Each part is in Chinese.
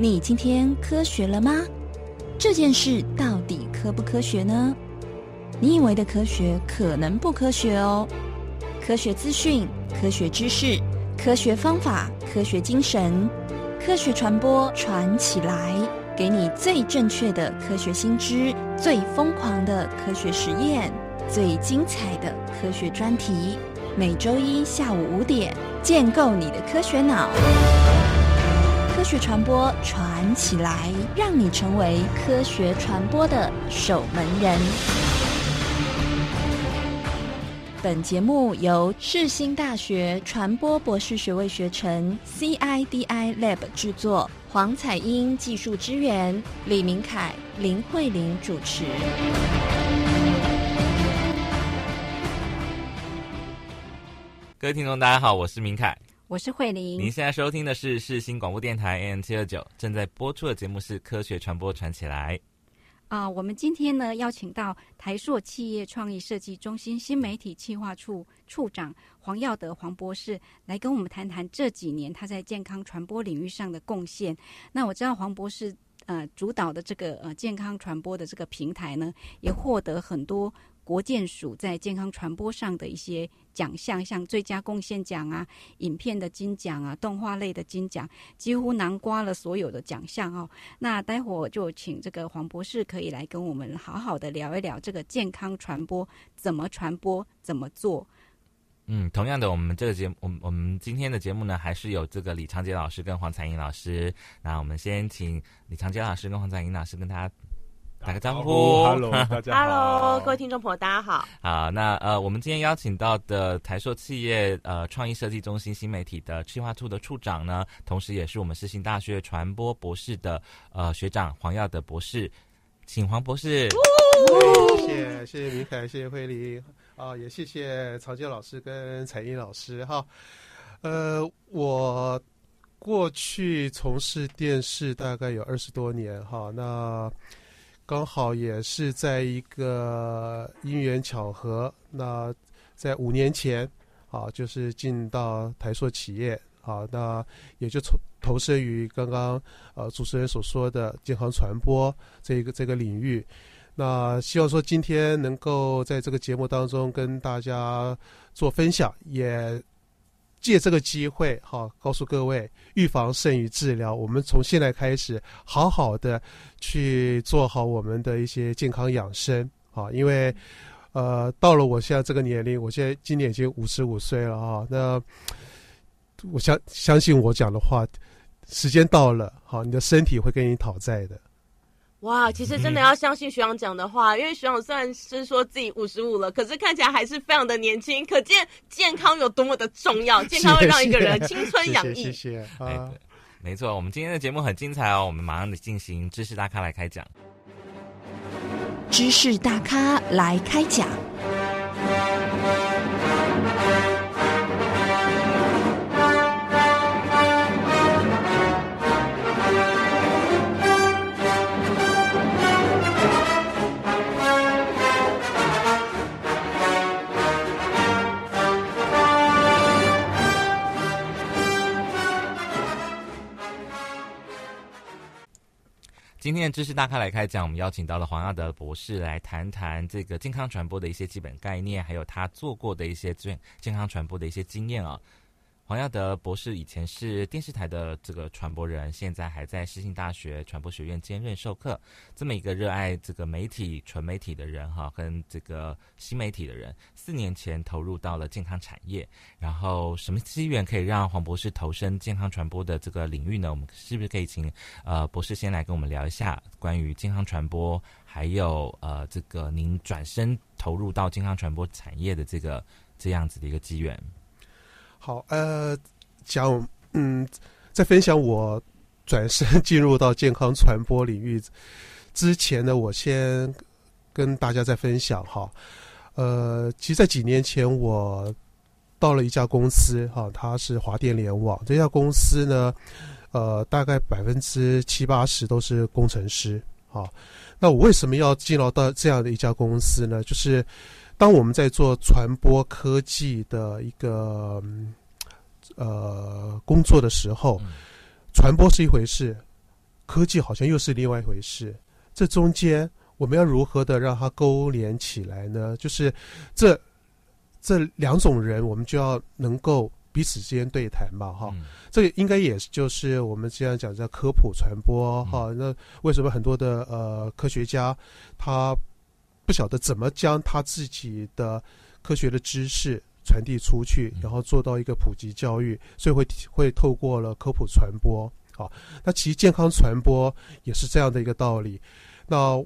你今天科学了吗？这件事到底科不科学呢？你以为的科学可能不科学哦。科学资讯、科学知识、科学方法、科学精神、科学传播，传起来，给你最正确的科学新知，最疯狂的科学实验，最精彩的科学专题。每周一下午五点，建构你的科学脑。去传播传起来，让你成为科学传播的守门人。本节目由世新大学传播博士学位学程 CIDI Lab 制作，黄彩英技术支援，李明凯、林慧玲主持。各位听众，大家好，我是明凯。我是慧玲，您现在收听的是世新广播电台 AM 七二九，正在播出的节目是《科学传播传起来》。啊，我们今天呢邀请到台硕企业创意设计中心新媒体企划处处长黄耀德黄博士来跟我们谈谈这几年他在健康传播领域上的贡献。那我知道黄博士呃主导的这个呃健康传播的这个平台呢，也获得很多。国建署在健康传播上的一些奖项，像最佳贡献奖啊、影片的金奖啊、动画类的金奖，几乎囊括了所有的奖项哦。那待会儿就请这个黄博士可以来跟我们好好的聊一聊这个健康传播怎么传播、怎么做。嗯，同样的，我们这个节目，我们我们今天的节目呢，还是有这个李长杰老师跟黄彩英老师。那我们先请李长杰老师跟黄彩英老师跟大家。打个招呼，Hello，大家好，Hello，各位听众朋友，大家好。好，那呃，我们今天邀请到的台硕企业呃创意设计中心新媒体的企划处的处长呢，同时也是我们世新大学传播博士的呃学长黄耀德博士，请黄博士。谢谢，谢谢明凯，谢谢慧玲啊，也谢谢曹杰老师跟彩英老师哈。呃，我过去从事电视大概有二十多年哈，那。刚好也是在一个因缘巧合，那在五年前啊，就是进到台塑企业啊，那也就投投身于刚刚呃主持人所说的健康传播这一个这个领域。那希望说今天能够在这个节目当中跟大家做分享，也。借这个机会，哈，告诉各位，预防胜于治疗。我们从现在开始，好好的去做好我们的一些健康养生，啊，因为，呃，到了我现在这个年龄，我现在今年已经五十五岁了，啊，那我相相信我讲的话，时间到了，好，你的身体会跟你讨债的。哇，其实真的要相信学长讲的话，因为学长虽然是说自己五十五了，可是看起来还是非常的年轻，可见健康有多么的重要。健康会让一个人青春洋溢。谢谢啊，没错，我们今天的节目很精彩哦，我们马上进行知识大咖来开讲。知识大咖来开讲。今天的知识大咖来开讲，我们邀请到了黄亚德博士来谈谈这个健康传播的一些基本概念，还有他做过的一些健健康传播的一些经验啊。黄耀德博士以前是电视台的这个传播人，现在还在世新大学传播学院兼任授课。这么一个热爱这个媒体、纯媒体的人哈，跟这个新媒体的人，四年前投入到了健康产业。然后什么机缘可以让黄博士投身健康传播的这个领域呢？我们是不是可以请呃博士先来跟我们聊一下关于健康传播，还有呃这个您转身投入到健康传播产业的这个这样子的一个机缘？好，呃，讲，嗯，在分享我转身 进入到健康传播领域之前呢，我先跟大家再分享哈，呃，其实，在几年前我到了一家公司哈，它是华电联网这家公司呢，呃，大概百分之七八十都是工程师，好，那我为什么要进入到这样的一家公司呢？就是当我们在做传播科技的一个。呃，工作的时候，传播是一回事，科技好像又是另外一回事。这中间我们要如何的让它勾连起来呢？就是这这两种人，我们就要能够彼此之间对谈嘛，哈。嗯这个应该也是就是我们经常讲叫科普传播哈。那为什么很多的呃科学家他不晓得怎么将他自己的科学的知识传递出去，然后做到一个普及教育，所以会会透过了科普传播。好，那其实健康传播也是这样的一个道理。那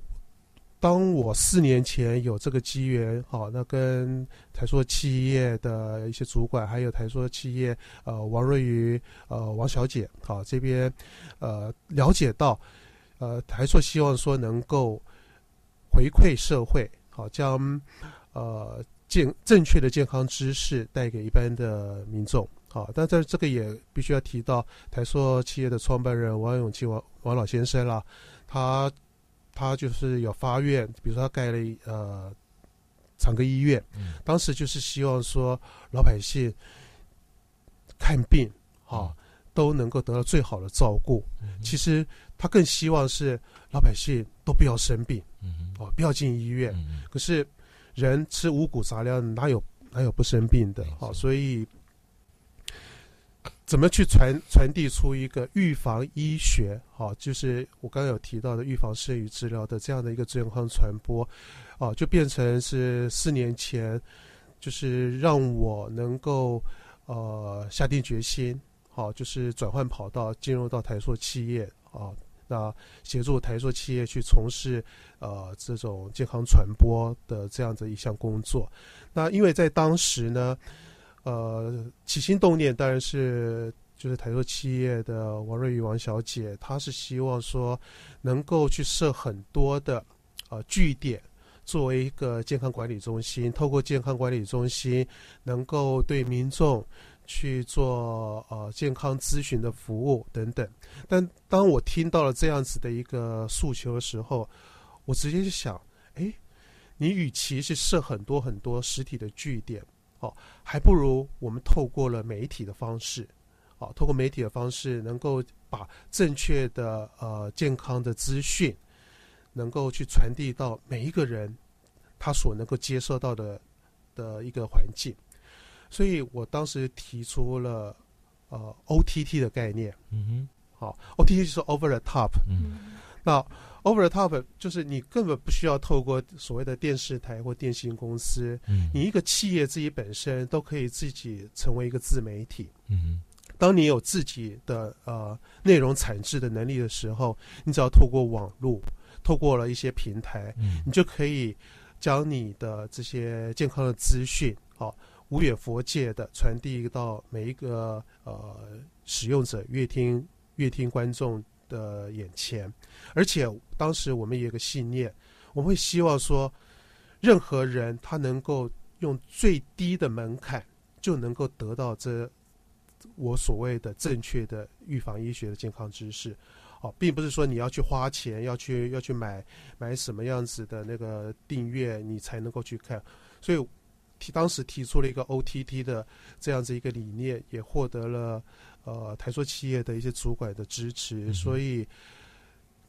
当我四年前有这个机缘，好，那跟台塑企业的一些主管，还有台塑企业呃王瑞瑜呃王小姐，好这边呃了解到，呃台塑希望说能够回馈社会，好将呃健正确的健康知识带给一般的民众。好，但在这个也必须要提到台塑企业的创办人王永庆王王老先生啦，他他就是有发愿，比如说他盖了呃长庚医院，嗯当时就是希望说老百姓看病啊、都能够得到最好的照顾。嗯其实他更希望是老百姓都不要生病嗯哦，不要进医院。嗯可是人吃五谷杂粮，哪有哪有不生病的好、所以怎么去传传递出一个预防医学？好、就是我刚刚有提到的预防胜于治疗的这样的一个健康传播，哦、就变成是四年前，就是让我能够呃下定决心，好、就是转换跑道，进入到台塑企业啊、那协助台塑企业去从事呃这种健康传播的这样的一项工作。那因为在当时呢，呃，起心动念当然是就是台塑企业的王瑞宇王小姐，她是希望说能够去设很多的呃据点。作为一个健康管理中心，透过健康管理中心，能够对民众去做呃健康咨询的服务等等。但当我听到了这样子的一个诉求的时候，我直接就想，哎，你与其是设很多很多实体的据点，哦，还不如我们透过了媒体的方式，哦，透过媒体的方式，能够把正确的呃健康的资讯，能够去传递到每一个人他所能够接受到的的一个环境。所以我当时提出了呃 OTT 的概念。嗯哼好，OTT 就是 over the top。嗯那 over the top 就是你根本不需要透过所谓的电视台或电信公司，嗯你一个企业自己本身都可以自己成为一个自媒体。嗯当你有自己的呃内容产制的能力的时候，你只要透过网络，透过了一些平台，嗯你就可以将你的这些健康的资讯，好、无远佛界的传递到每一个呃使用者、乐听乐听观众的眼前。而且当时我们也有个信念，我们会希望说，任何人他能够用最低的门槛就能够得到这我所谓的正确的预防医学的健康知识。哦，并不是说你要去花钱，要去要去买买什么样子的那个订阅，你才能够去看。所以提当时提出了一个 OTT 的这样子一个理念，也获得了呃台塑企业的一些主管的支持。哼所以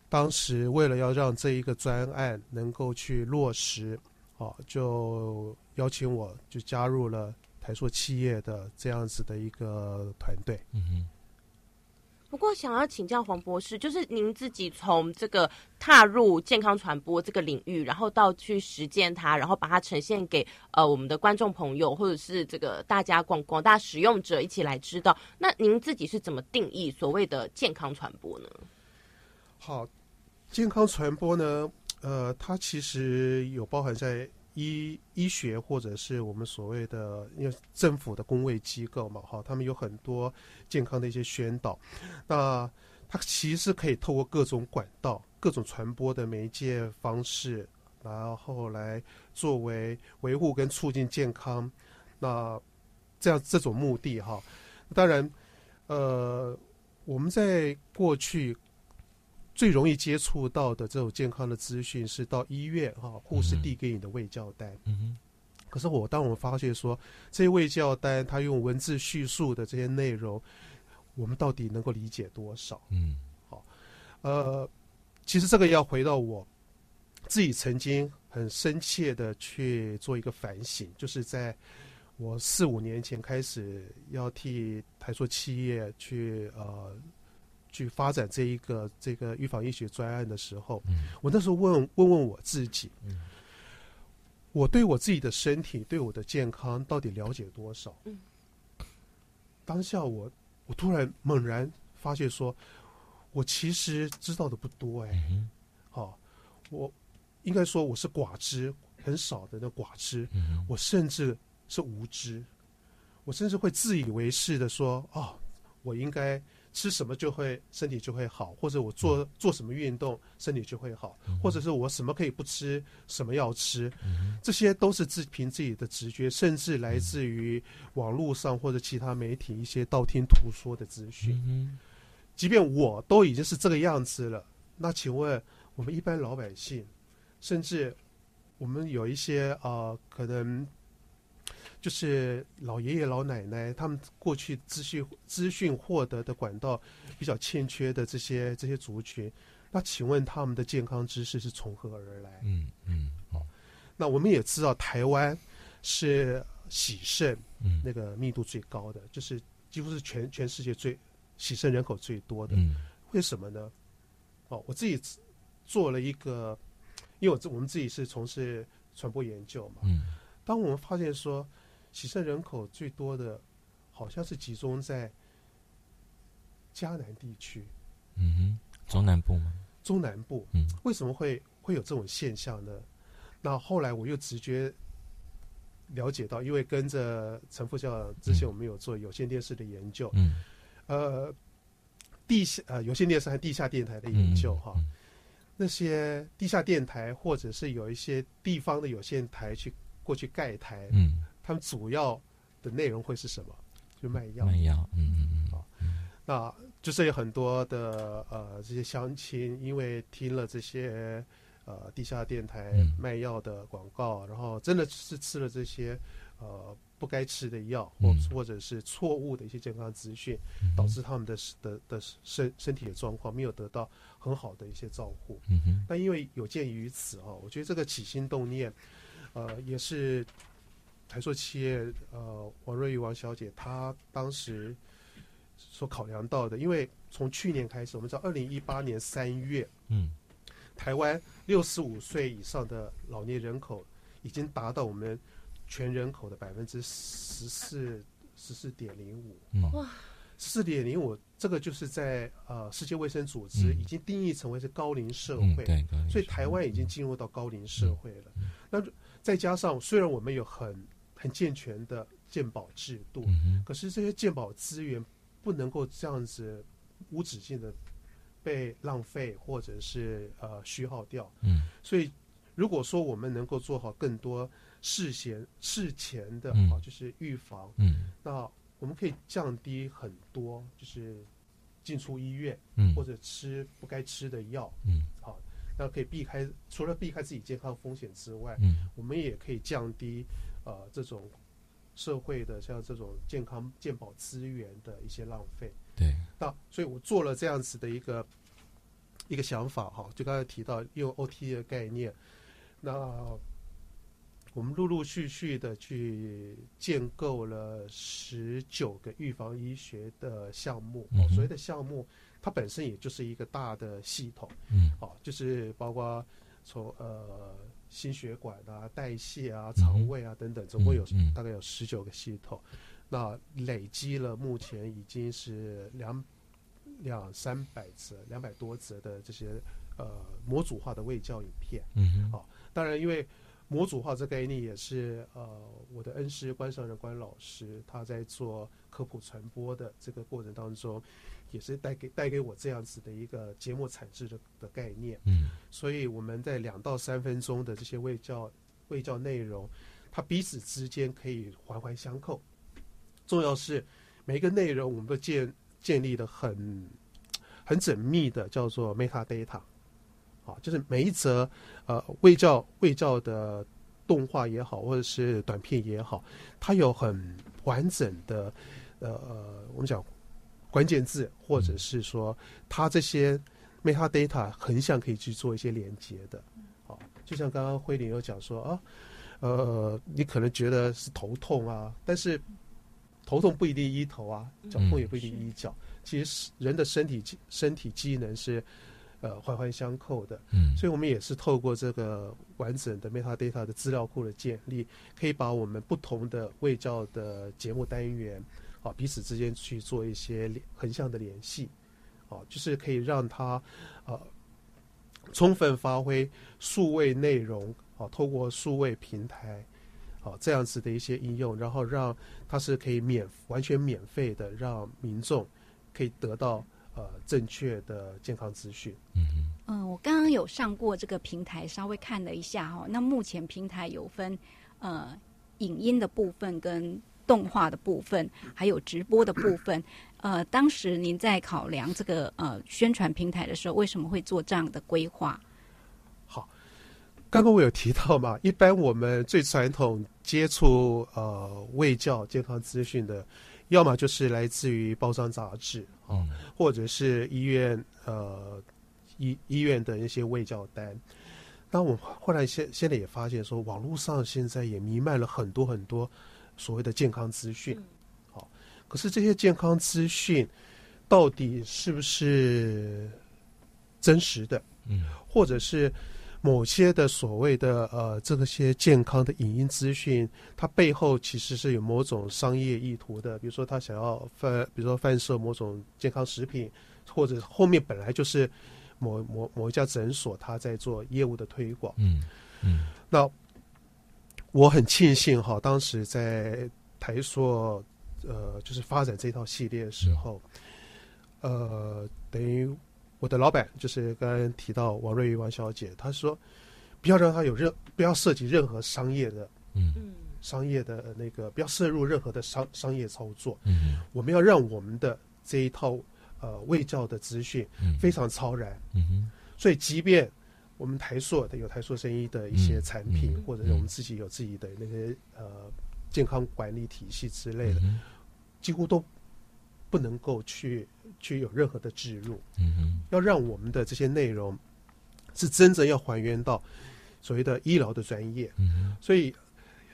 当时为了要让这一个专案能够去落实，哦，就邀请我就加入了台塑企业的这样子的一个团队。嗯不过，想要请教黄博士，就是您自己从这个踏入健康传播这个领域，然后到去实践它，然后把它呈现给呃我们的观众朋友，或者是这个大家广广大使用者一起来知道。那您自己是怎么定义所谓的健康传播呢？好，健康传播呢，呃，它其实有包含在医医学或者是我们所谓的因为政府的公卫机构嘛，哈，他们有很多健康的一些宣导，那它其实可以透过各种管道、各种传播的媒介方式，然后来作为维护跟促进健康，那这样这种目的哈，当然，呃，我们在过去最容易接触到的这种健康的资讯是到医院哈，护士嗯递给你的卫教单。嗯可是我当我们发现说，这些卫教单他用文字叙述的这些内容，我们到底能够理解多少？嗯好呃，其实这个要回到我自己曾经很深切的去做一个反省，就是在我四五年前开始要替台塑企业去呃去发展这一个这个预防医学专案的时候，嗯。我那时候问问问我自己，嗯。我对我自己的身体、对我的健康到底了解多少？嗯。当下我我突然猛然发现说，我其实知道的不多哎、嗯好、我应该说我是寡知，很少的那寡知，嗯我甚至是无知，我甚至会自以为是的说，哦，我应该吃什么就会身体就会好，或者我做做什么运动身体就会好，或者是我什么可以不吃，什么要吃，这些都是自凭自己的直觉，甚至来自于网络上或者其他媒体一些道听途说的资讯。嗯即便我都已经是这个样子了，那请问我们一般老百姓，甚至我们有一些呃，可能就是老爷爷老奶奶他们过去资讯资讯获得的管道比较欠缺的这些这些族群，那请问他们的健康知识是从何而来？嗯嗯好那我们也知道台湾是喜肾嗯那个密度最高的，就是几乎是全全世界最喜肾人口最多的。嗯为什么呢？哦，我自己做了一个，因为我自我们自己是从事传播研究嘛。嗯当我们发现说，喜肾人口最多的，好像是集中在迦南地区、嗯哼，中南部吗？中南部。嗯为什么会会有这种现象呢？那后来我又直觉了解到，因为跟着陈副校长之前我们有做有线电视的研究，嗯呃，地下呃有线电视和地下电台的研究哈，嗯那些地下电台或者是有一些地方的有线台去过去盖台，嗯，他们主要的内容会是什么？就卖药。卖药，嗯嗯嗯那就是有很多的呃这些乡亲，因为听了这些呃地下电台嗯卖药的广告，然后真的是吃了这些呃不该吃的药，或嗯或者是错误的一些健康资讯，嗯，导致他们的的的身身体的状况没有得到很好的一些照顾。嗯哼那因为有鉴于此啊，我觉得这个起心动念，呃，也是台塑企业呃王瑞玉王小姐她当时所考量到的。因为从去年开始，我们知道二零一八年三月，嗯台湾六十五岁以上的老年人口已经达到我们全人口的百分之十四十四点零五。哇十四点零五，这个就是在呃世界卫生组织嗯已经定义成为是高龄社会。嗯对，所以台湾已经进入到高龄社会了。那再加上虽然我们有很很健全的鉴保制度，嗯可是这些鉴保资源不能够这样子无止境的被浪费或者是呃虚耗掉。嗯。所以如果说我们能够做好更多事前事前的嗯。啊，就是预防，嗯。那我们可以降低很多，就是进出医院嗯。或者吃不该吃的药。嗯。好，那可以避开除了避开自己健康风险之外，嗯。我们也可以降低呃这种社会的像这种健康健保资源的一些浪费。对，那所以我做了这样子的一个一个想法哈，就刚才提到用 OT 的概念，那我们陆陆续续的去建构了十九个预防医学的项目。嗯所谓的项目，它本身也就是一个大的系统。嗯哦，就是包括从呃心血管啊、代谢啊、肠胃啊等等，总共有大概有十九个系统。那累积了目前已经是两两三百则、两百多则的这些呃模组化的胃教影片。嗯哼好当然，因为模组化这概念也是呃我的恩师关上仁关老师他在做科普传播的这个过程当中，也是带给带给我这样子的一个节目产制的的概念。嗯所以我们在两到三分钟的这些卫教卫教内容，它彼此之间可以环环相扣。重要是每一个内容我们都建建立的很很缜密的，叫做 meta data，啊，就是每一则呃卫教卫教的动画也好，或者是短片也好，它有很完整的呃呃我们讲关键字，或者是说它这些 metadata 横向可以去做一些连接的。好，就像刚刚慧玲有讲说啊，呃，你可能觉得是头痛啊，但是头痛不一定医头啊，脚痛也不一定医脚。其实人的身体身体机能是呃环环相扣的。嗯，所以我们也是透过这个完整的 metadata 的资料库的建立，可以把我们不同的卫教的节目单元啊彼此之间去做一些连横向的联系，啊，就是可以让它呃充分发挥数位内容啊，透过数位平台啊这样子的一些应用，然后让它是可以免完全免费的让民众可以得到呃正确的健康资讯。嗯嗯，我刚刚有上过这个平台，稍微看了一下哈、那目前平台有分呃影音的部分跟动画的部分，还有直播的部分。呃，当时您在考量这个呃宣传平台的时候，为什么会做这样的规划？好刚刚我有提到嘛，一般我们最传统接触呃卫教健康资讯的，要么就是来自于包装杂志，嗯或者是医院呃医医院的一些卫教单。那我后来现现在也发现说，网络上现在也弥漫了很多很多所谓的健康资讯，好，可是这些健康资讯到底是不是真实的？嗯或者是某些的所谓的呃这个些健康的影音资讯，它背后其实是有某种商业意图的，比如说他想要贩，比如说贩售某种健康食品，或者后面本来就是某某某一家诊所他在做业务的推广。嗯嗯那我很庆幸哈，当时在台塑呃就是发展这套系列的时候，呃，等于我的老板就是刚刚提到王瑞玉王小姐，她说不要让她有任不要涉及任何商业的嗯。嗯商业的那个，不要涉入任何的商商业操作，嗯。我们要让我们的这一套呃卫教的资讯嗯。非常超然。嗯哼。所以，即便我们台塑的有台塑生意的一些产品，嗯或者是我们自己有自己的那些呃健康管理体系之类的，嗯几乎都不能够去去有任何的植入。嗯哼要让我们的这些内容是真正要还原到所谓的医疗的专业。嗯所以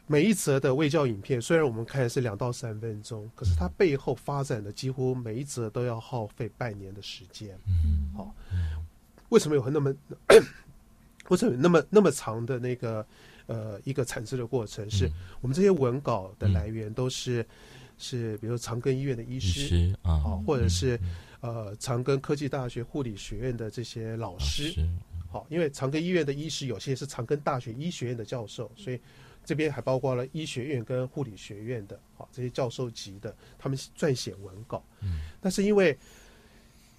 每一则的卫教影片，虽然我们看的是两到三分钟，可是它背后发展的几乎每一则都要耗费半年的时间。嗯好，为什么有那么为什么有那么那么长的那个呃一个产制的过程？是我们这些文稿的来源都是是比如长庚医院的医医师。啊好，或者是呃长庚科技大学护理学院的这些老师好，因为长庚医院的医师有些是长庚大学医学院的教授，所以这边还包括了医学院跟护理学院的，好这些教授级的，他们撰写文稿。嗯，但是因为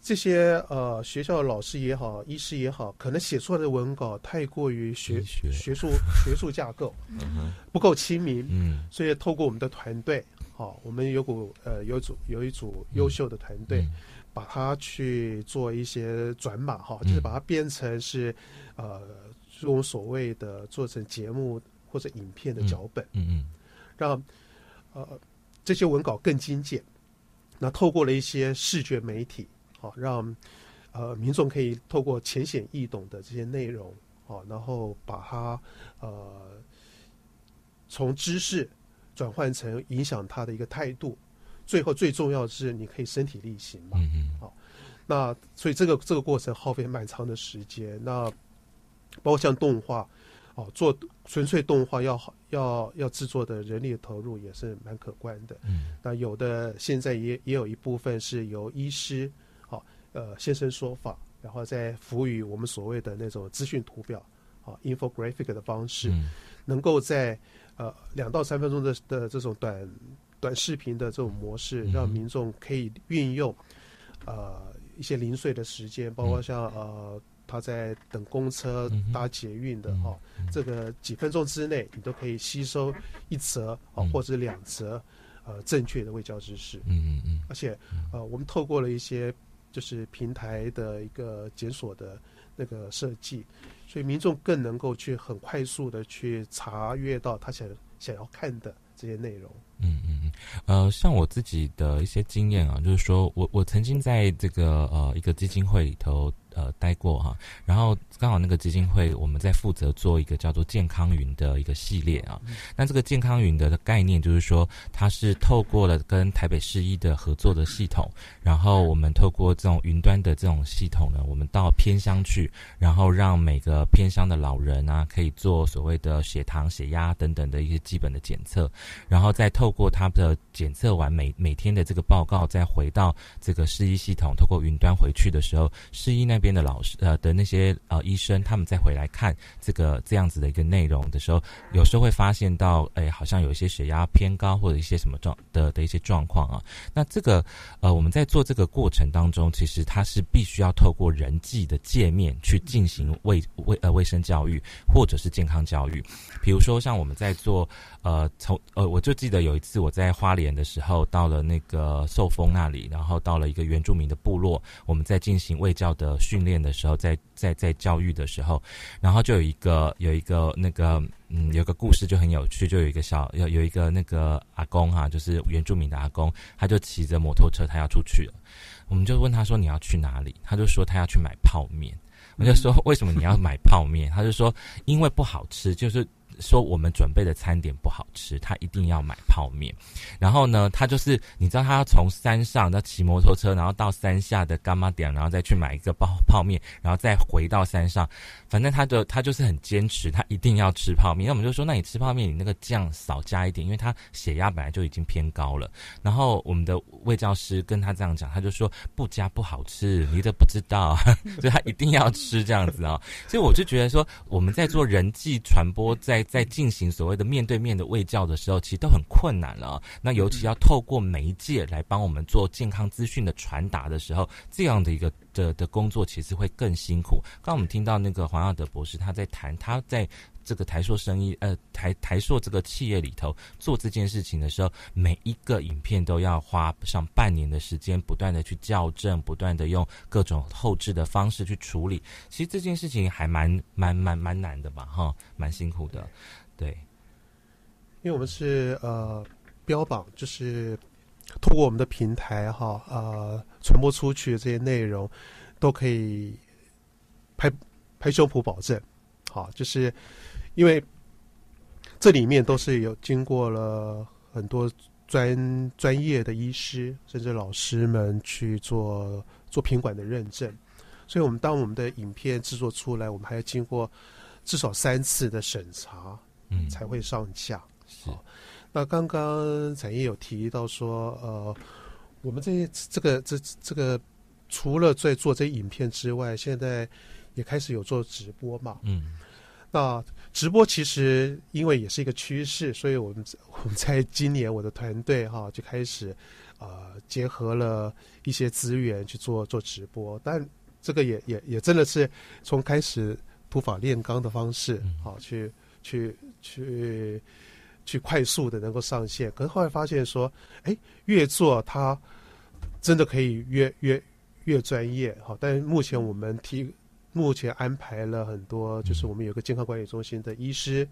这些呃学校的老师也好，医师也好，可能写出来的文稿太过于学学。学术 学术架构嗯不够亲民，嗯。所以透过我们的团队，好，我们有股呃有组有一组优秀的团队。嗯。把它去做一些转码哈，嗯。就是把它变成是呃这种所谓的做成节目或者影片的脚本，嗯嗯。让呃这些文稿更精简。那透过了一些视觉媒体，好让呃民众可以透过浅显易懂的这些内容，好，然后把它呃从知识转换成影响他的一个态度。最后最重要的是，你可以身体力行嘛。嗯嗯那所以这个这个过程耗费蛮长的时间。那包括像动画，哦，做纯粹动画要要要制作的人力的投入也是蛮可观的。嗯那有的现在也也有一部分是由医师，好、呃现身说法，然后再辅以我们所谓的那种资讯图表，啊、infographic 的方式，嗯。能够在呃两到三分钟的的这种短短视频的这种模式，嗯让民众可以运用呃一些零碎的时间，包括像呃他在等公车搭捷运的嗯哈、这个几分钟之内，你都可以吸收一则哦嗯。或者两则呃正确的卫教知识，嗯嗯嗯。而且呃我们透过了一些就是平台的一个检索的那个设计，所以民众更能够去很快速的去查阅到他想想要看的这些内容。嗯嗯嗯，呃，像我自己的一些经验啊，就是说我我曾经在这个呃一个基金会里头呃待过哈。然后刚好那个基金会我们在负责做一个叫做健康云的一个系列啊。那这个健康云的概念就是说，它是透过了跟台北市医的合作的系统，然后我们透过这种云端的这种系统呢，我们到偏乡去，然后让每个偏乡的老人啊，可以做所谓的血糖、血压等等的一些基本的检测，然后再透过他的检测完每每天的这个报告，再回到这个市医系统，透过云端回去的时候，市医那边的老师呃的那些呃医生，他们再回来看这个这样子的一个内容的时候，有时候会发现到，哎，好像有一些血压偏高或者一些什么状的的一些状况啊。那这个呃我们在做这个过程当中，其实它是必须要透过人际的界面去进行卫卫呃卫生教育或者是健康教育，比如说像我们在做呃从呃我就记得有一次我在花莲的时候，到了那个寿丰那里，然后到了一个原住民的部落，我们在进行卫教的训练的时候，在在在教育的时候，然后就有一个有一个那个嗯有个故事就很有趣，就有一个小有有一个那个阿公哈，就是原住民的阿公，他就骑着摩托车，他要出去了，我们就问他说你要去哪里，他就说他要去买泡面，我就说为什么你要买泡面，他就说因为不好吃，就是。说我们准备的餐点不好吃，他一定要买泡面。然后呢，他就是你知道，他要从山上，他骑摩托车，然后到山下的干妈点，然后再去买一个泡泡面，然后再回到山上。反正他的他就是很坚持，他一定要吃泡面。那我们就说，那你吃泡面，你那个酱少加一点，因为他血压本来就已经偏高了。然后我们的魏教师跟他这样讲，他就说不加不好吃，你都不知道，所以他一定要吃这样子啊。所以我就觉得说，我们在做人际传播，在在进行所谓的面对面的卫教的时候，其实都很困难了。那尤其要透过媒介来帮我们做健康资讯的传达的时候，这样的一个的的工作其实会更辛苦。刚我们听到那个黄耀德博士他在谈，他在这个台硕生意呃台台硕这个企业里头做这件事情的时候，每一个影片都要花上半年的时间，不断的去校正，不断的用各种后置的方式去处理。其实这件事情还蛮蛮蛮蛮难的吧，哈，蛮辛苦的。对，因为我们是呃标榜，就是通过我们的平台哈呃传播出去这些内容，都可以拍拍胸脯保证，好，就是因为这里面都是有经过了很多专专业的医师甚至老师们去做做品管的认证，所以我们当我们的影片制作出来，我们还要经过至少三次的审查。嗯，才会上架。是，那刚刚产业有提到说，呃，我们这些这个这这个除了在做这影片之外，现在也开始有做直播嘛。嗯，那直播其实因为也是一个趋势，所以我们 我们在今年我的团队哈就开始呃结合了一些资源去做做直播，但这个也也也真的是从开始普法炼钢的方式，好去去。去去快速的能够上线，可是后来发现说，哎，越做它真的可以越越越专业哈。但是目前我们提目前安排了很多，就是我们有个健康管理中心的医师，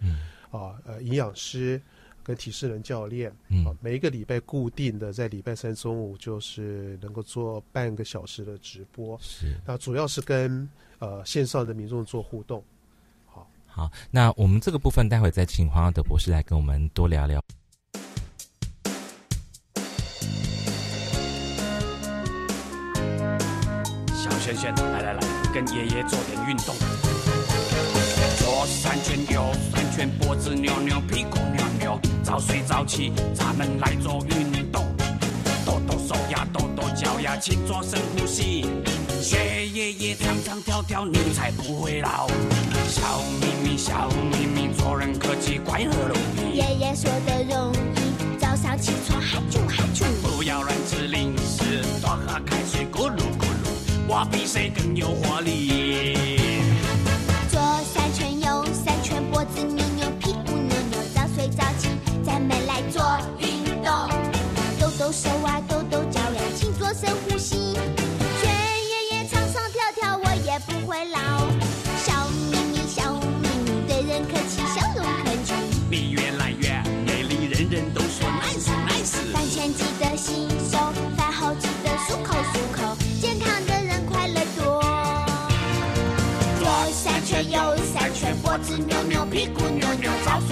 啊呃营养师跟体适能教练，啊每一个礼拜固定的在礼拜三中午就是能够做半个小时的直播，是。那主要是跟呃线上的民众做互动。好。好，那我们这个部分待会再请黄耀德博士来跟我们多聊聊。小轩轩，来来来，跟爷爷做点运动。左三圈，右三圈，脖子扭扭，屁股扭扭，早睡早起，咱们来做运动。抖抖手呀，抖抖脚呀，请做深呼吸。学爷爷唱唱跳跳，你才不会老。笑眯眯，笑眯眯，做人客气，乖和他。比谁更有活力。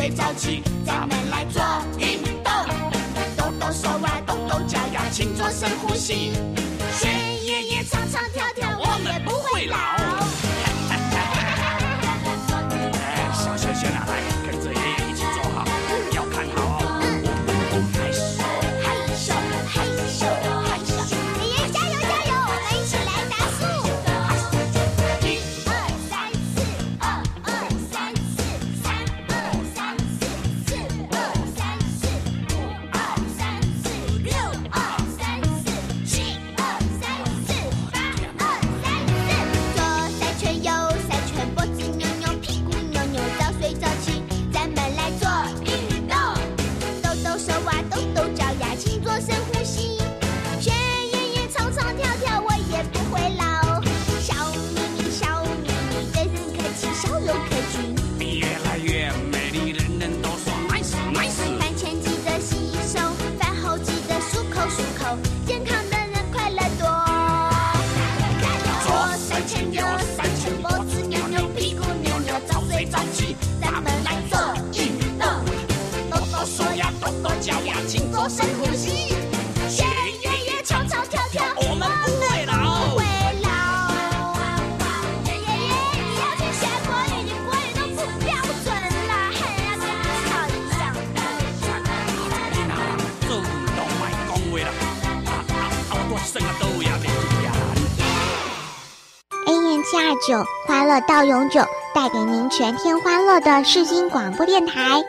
别着急，咱们来做运动，动动手啊，动动脚呀，请做深呼吸，学爷爷唱唱跳跳，我们不会老。深呼吸。学爷爷唱唱跳跳，我们不会老不会老。爷爷，你要去学国语，你国语都不标准啦，嘿呀，跟你吵一。样。AM 七二九，欢乐到永久，带给您全天欢乐的世新广播电台。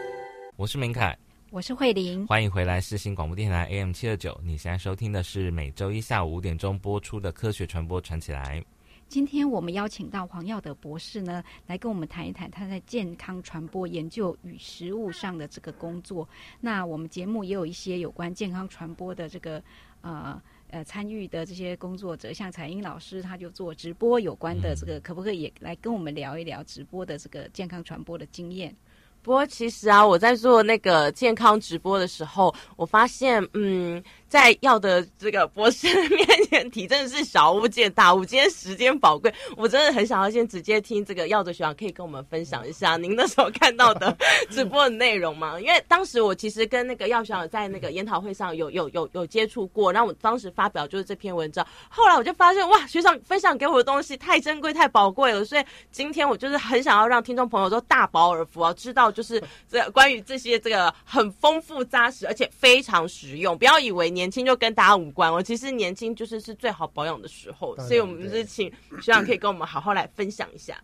我是明凯，我是慧玲。欢迎回来世新广播电台 AM 七二九。你现在收听的是每周一下午五点钟播出的《科学传播传起来》。今天我们邀请到黄耀德博士呢，来跟我们谈一谈他在健康传播研究与实务上的这个工作。那我们节目也有一些有关健康传播的这个呃呃参与的这些工作者，像彩英老师，他就做直播有关的这个，可不可以也来跟我们聊一聊直播的这个健康传播的经验？不过其实啊，我在做那个健康直播的时候，我发现，嗯，在耀的这个博士面前提真的是小巫见大巫。今天时间宝贵，我真的很想要先直接听这个耀的学长可以跟我们分享一下您那时候看到的 直播的内容吗？因为当时我其实跟那个耀学长在那个研讨会上有有有有接触过，然后我当时发表就是这篇文章，后来我就发现哇，学长分享给我的东西太珍贵、太宝贵了，所以今天我就是很想要让听众朋友都大饱耳福啊，知道就是这关于这些这个很丰富扎实，而且非常实用。不要以为年轻就跟大家无关哦，其实年轻就是是最好保养的时候，所以我们就是请学长可以跟我们好好来分享一下。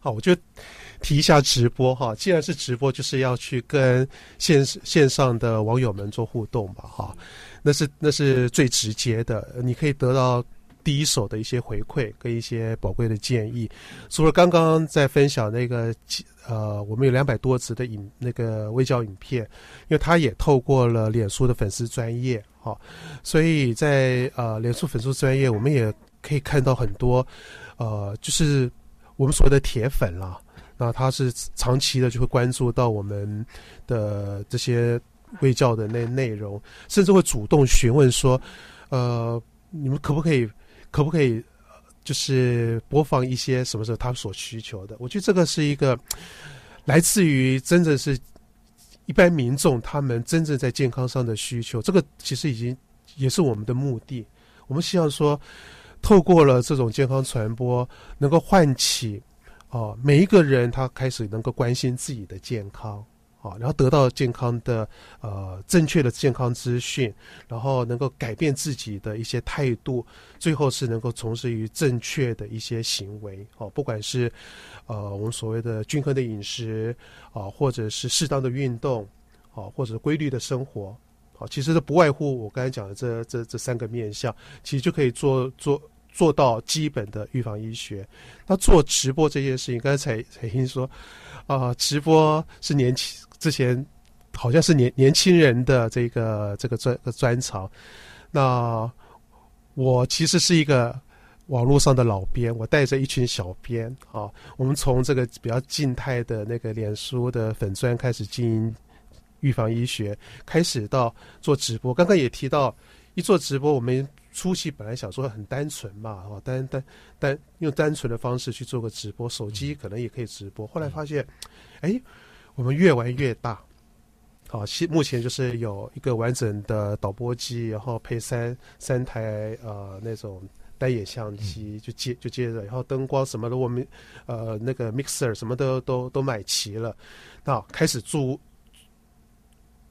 好，我就提一下直播哈。既然是直播，就是要去跟线线上的网友们做互动吧哈。那是那是最直接的，你可以得到第一手的一些回馈跟一些宝贵的建议。除了刚刚在分享那个呃，我们有两百多集的影那个微教影片，因为他也透过了脸书的粉丝专业哈，所以在呃脸书粉丝专业，我们也可以看到很多呃，就是我们所谓的铁粉啦。那他是长期的就会关注到我们的这些卫教的内内容，甚至会主动询问说，呃，你们可不可以，可不可以，就是播放一些什么时候他所需求的？我觉得这个是一个来自于真正是一般民众他们真正在健康上的需求，这个其实已经也是我们的目的。我们希望说，透过了这种健康传播，能够唤起哦，每一个人他开始能够关心自己的健康，啊，然后得到健康的呃正确的健康资讯，然后能够改变自己的一些态度，最后是能够从事于正确的一些行为，哦，不管是呃我们所谓的均衡的饮食啊，或者是适当的运动，啊，或者是规律的生活。好，其实这不外乎我刚才讲的这这这三个面向，其实就可以做做做到基本的预防医学。那做直播这件事情，刚才彩彩英说，啊、直播是年轻之前好像是年年轻人的这个这个专个专长。那我其实是一个网络上的老编，我带着一群小编啊，我们从这个比较静态的那个脸书的粉砖开始经营预防医学，开始到做直播。刚刚也提到，一做直播，我们初期本来想说很单纯嘛，哦，单单单用单纯的方式去做个直播，手机可能也可以直播。后来发现，哎，我们越玩越大。好，现目前就是有一个完整的导播机，然后配三三台呃那种单眼相机，就接就接着，然后灯光什么的，我们呃那个 mixer 什么都都都买齐了。那开始注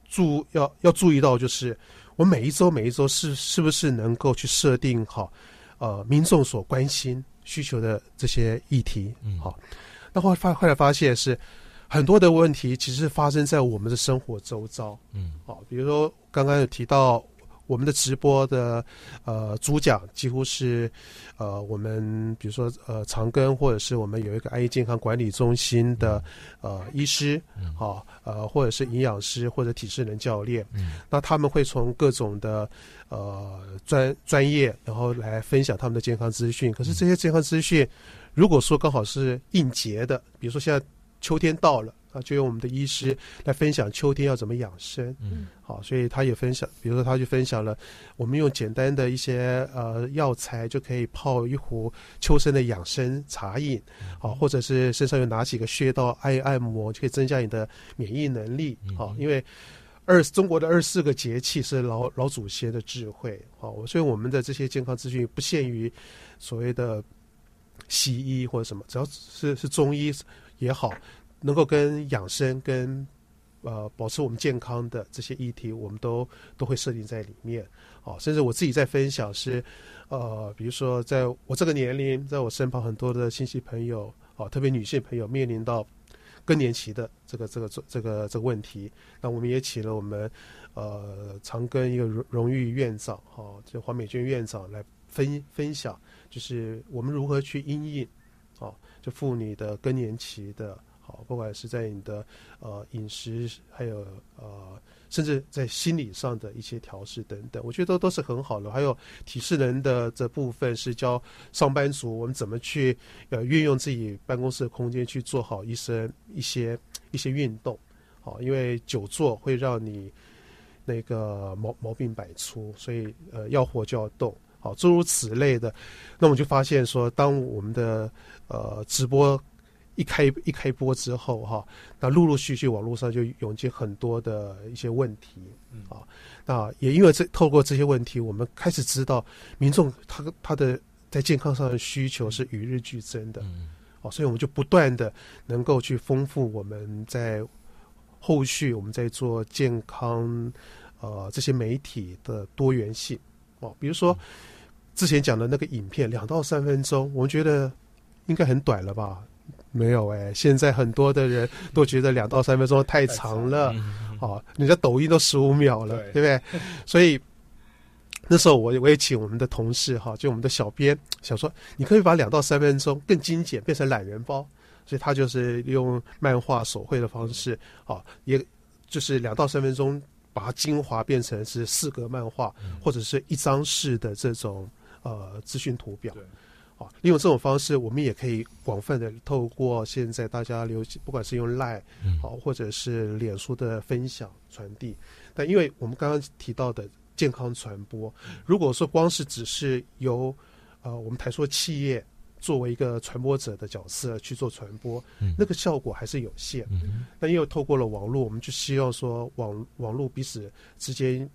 注要要注意到，就是我每一周每一周是是不是能够去设定好呃民众所关心需求的这些议题。嗯好，那后来发后来发现是很多的问题其实发生在我们的生活周遭。嗯。好，比如说刚刚有提到我们的直播的呃主讲几乎是呃我们比如说呃长庚或者是我们有一个 IE 健康管理中心的呃医师，嗯。好呃或者是营养师或者体适能教练，嗯。那他们会从各种的呃专专业，然后来分享他们的健康资讯。可是这些健康资讯，如果说刚好是应节的，比如说现在秋天到了啊，就用我们的医师来分享秋天要怎么养生。嗯好，所以他也分享，比如说他就分享了，我们用简单的一些呃药材就可以泡一壶秋生的养生茶饮，好，或者是身上有哪几个穴道按一按摩，就可以增加你的免疫能力。好，因为二中国的二十四个节气是老老祖先的智慧，好，所以我们的这些健康资讯不限于所谓的西医或者什么，只要是是中医也好，能够跟养生跟呃保持我们健康的这些议题，我们都都会设定在里面。哦，甚至我自己在分享是，呃，比如说在我这个年龄，在我身旁很多的亲戚朋友，哦，特别女性朋友面临到更年期的这个这个这个这个问题，那我们也请了我们呃长庚一个荣荣誉院长，哦，就黄美娟院长来分分享，就是我们如何去因应，就妇女的更年期的。好，不管是在你的呃饮食，还有呃，甚至在心理上的一些调试等等，我觉得都都是很好的。还有体适能的这部分是教上班族我们怎么去呃运用自己办公室的空间去做好一些一些一些运动。好，因为久坐会让你那个毛毛病百出，所以呃要活就要动。好，诸如此类的，那我们就发现说，当我们的呃直播。一开一开播之后，哈，那陆陆续续网络上就涌进很多的一些问题，啊，那也因为这透过这些问题，我们开始知道民众他他的在健康上的需求是与日俱增的，嗯哦，所以我们就不断的能够去丰富我们在后续我们在做健康呃这些媒体的多元性，哦，比如说之前讲的那个影片两到三分钟，我们觉得应该很短了吧。没有哎、现在很多的人都觉得两到三分钟太长了，哦，人家抖音都十五秒了，对不对？所以那时候我我也请我们的同事哈，就我们的小编想说，你可以把两到三分钟更精简，变成懒人包，所以他就是用漫画手绘的方式，啊，也就是两到三分钟把它精华变成是四格漫画，或者是一张式的这种呃资讯图表。啊，利用这种方式，我们也可以广泛的透过现在大家流行，不管是用 Line 好，或者是脸书的分享传递。但因为我们刚刚提到的健康传播，如果说光是只是由呃我们台说企业作为一个传播者的角色去做传播，那个效果还是有限。那因为透过了网络，我们就希望说网网络彼此之间，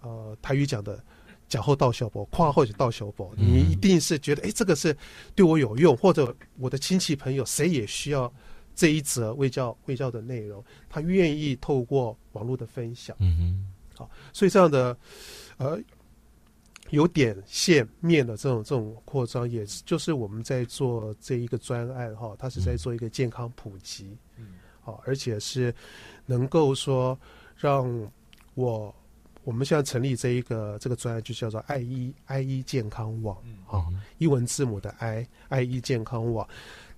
呃，台语讲的。假后到小博，跨后就到小博，你一定是觉得，哎，这个是对我有用，或者我的亲戚朋友谁也需要这一则卫教卫教的内容，他愿意透过网络的分享，嗯哼，好，所以这样的呃有点线面的这种这种扩张，也就是我们在做这一个专案哈，它是在做一个健康普及，嗯，好，而且是能够说让我。我们现在成立这一个这个专案，就叫做“爱医爱医健康网”啊，英文字母的 “i” 爱医健康网。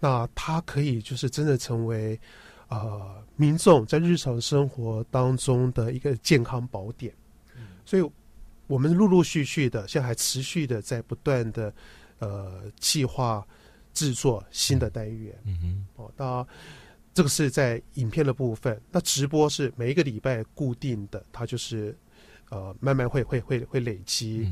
那它可以就是真的成为呃民众在日常生活当中的一个健康宝典。所以，我们陆陆续续的，现在还持续的在不断的呃计划制作新的单元。嗯哼，哦，那这个是在影片的部分。那直播是每一个礼拜固定的，它就是。呃，慢慢会会会会累积，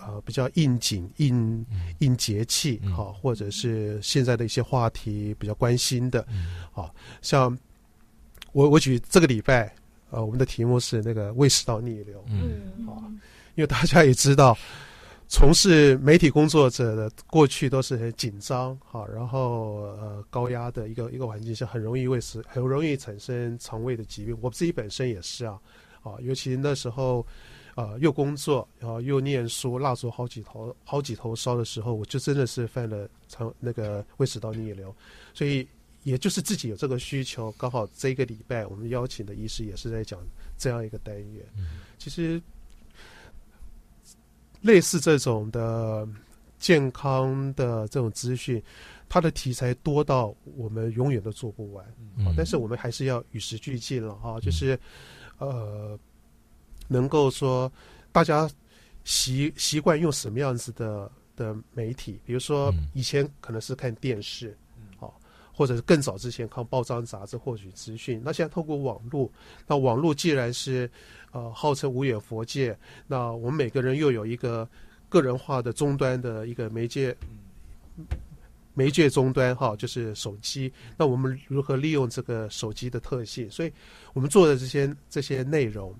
呃比较应景、应应节气哈、或者是现在的一些话题比较关心的，啊，像我我举这个礼拜，呃，我们的题目是那个胃食道逆流，嗯。啊，因为大家也知道，从事媒体工作者的过去都是很紧张哈，然后呃高压的一个一个环境下，很容易胃食很容易产生肠胃的疾病。我自己本身也是啊，啊，尤其那时候呃又工作，然后又念书，蜡烛好几头好几头烧的时候，我就真的是犯了肠那个胃食道逆流，所以。也就是自己有这个需求，刚好这个礼拜我们邀请的医师也是在讲这样一个单元。其实类似这种的健康的这种资讯，它的题材多到我们永远都做不完。嗯。啊但是我们还是要与时俱进了哈，就是呃，能够说大家习习惯用什么样子的的媒体，比如说嗯。以前可能是看电视，好、或者是更早之前看报章杂志获取资讯，那现在透过网络，那网络既然是呃号称无远佛界，那我们每个人又有一个个人化的终端的一个媒介。媒介终端哈，就是手机。那我们如何利用这个手机的特性？所以我们做的这些这些内容，